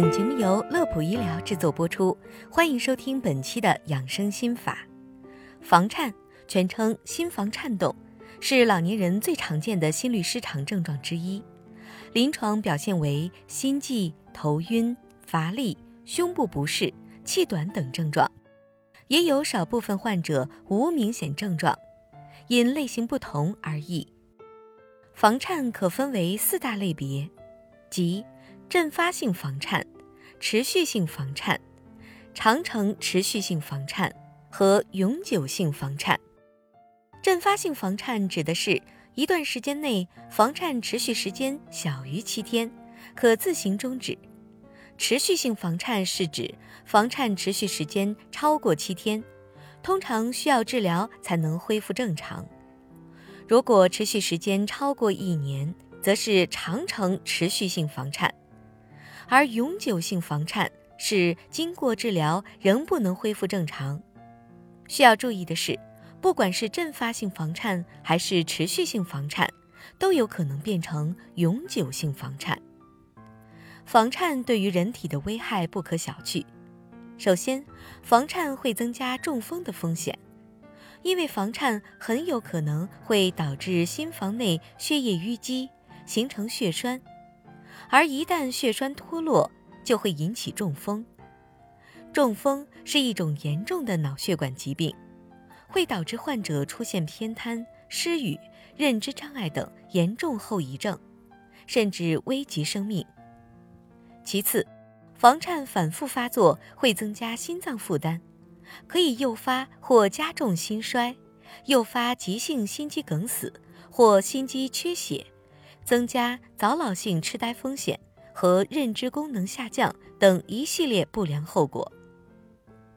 本节目由乐普医疗制作播出，欢迎收听本期的养生心法。房颤，全称心房颤动，是老年人最常见的心律失常症状之一，临床表现为心悸、头晕、乏力、胸部不适、气短等症状，也有少部分患者无明显症状，因类型不同而异。房颤可分为四大类别，即阵发性房颤、持续性房颤、长程持续性房颤和永久性房颤。阵发性房颤指的是一段时间内房颤持续时间小于七天，可自行终止；持续性房颤是指房颤持续时间超过七天，通常需要治疗才能恢复正常。如果持续时间超过一年，则是长程持续性房颤。而永久性房颤是经过治疗仍不能恢复正常。需要注意的是，不管是阵发性房颤还是持续性房颤，都有可能变成永久性房颤。房颤对于人体的危害不可小觑。首先，房颤会增加中风的风险，因为房颤很有可能会导致心房内血液淤积，形成血栓。而一旦血栓脱落，就会引起中风。中风是一种严重的脑血管疾病，会导致患者出现偏瘫、失语、认知障碍等严重后遗症，甚至危及生命。其次，房颤反复发作会增加心脏负担，可以诱发或加重心衰，诱发急性心肌梗死或心肌缺血。增加早老性痴呆风险和认知功能下降等一系列不良后果。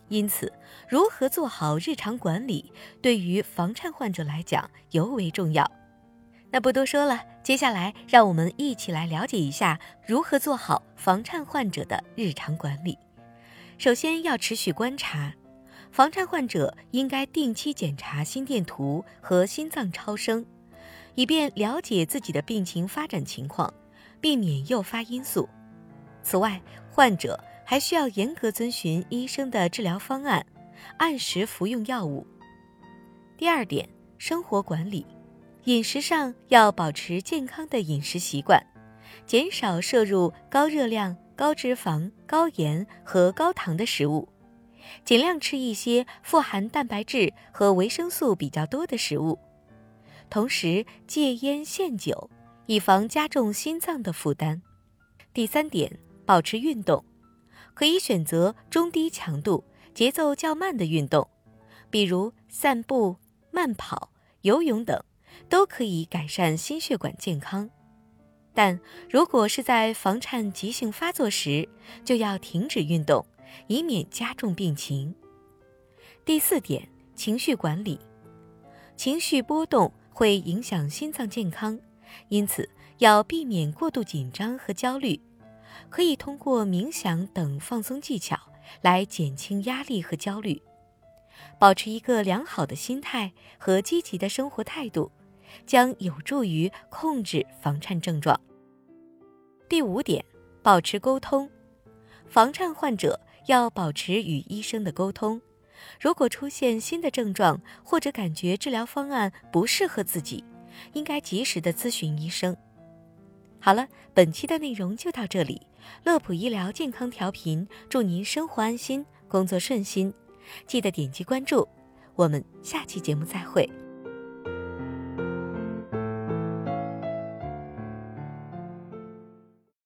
因此，如何做好日常管理，对于房颤患者来讲尤为重要。那不多说了，接下来让我们一起来了解一下如何做好房颤患者的日常管理。首先要持续观察，房颤患者应该定期检查心电图和心脏超声。以便了解自己的病情发展情况，避免诱发因素。此外，患者还需要严格遵循医生的治疗方案，按时服用药物。第二点，生活管理，饮食上要保持健康的饮食习惯，减少摄入高热量、高脂肪、高盐和高糖的食物，尽量吃一些富含蛋白质和维生素比较多的食物。同时戒烟限酒，以防加重心脏的负担。第三点，保持运动，可以选择中低强度、节奏较慢的运动，比如散步、慢跑、游泳等，都可以改善心血管健康。但如果是在房颤急性发作时，就要停止运动，以免加重病情。第四点，情绪管理，情绪波动。会影响心脏健康，因此要避免过度紧张和焦虑。可以通过冥想等放松技巧来减轻压力和焦虑，保持一个良好的心态和积极的生活态度，将有助于控制房颤症状。第五点，保持沟通，房颤患者要保持与医生的沟通。如果出现新的症状，或者感觉治疗方案不适合自己，应该及时的咨询医生。好了，本期的内容就到这里。乐普医疗健康调频，祝您生活安心，工作顺心。记得点击关注，我们下期节目再会。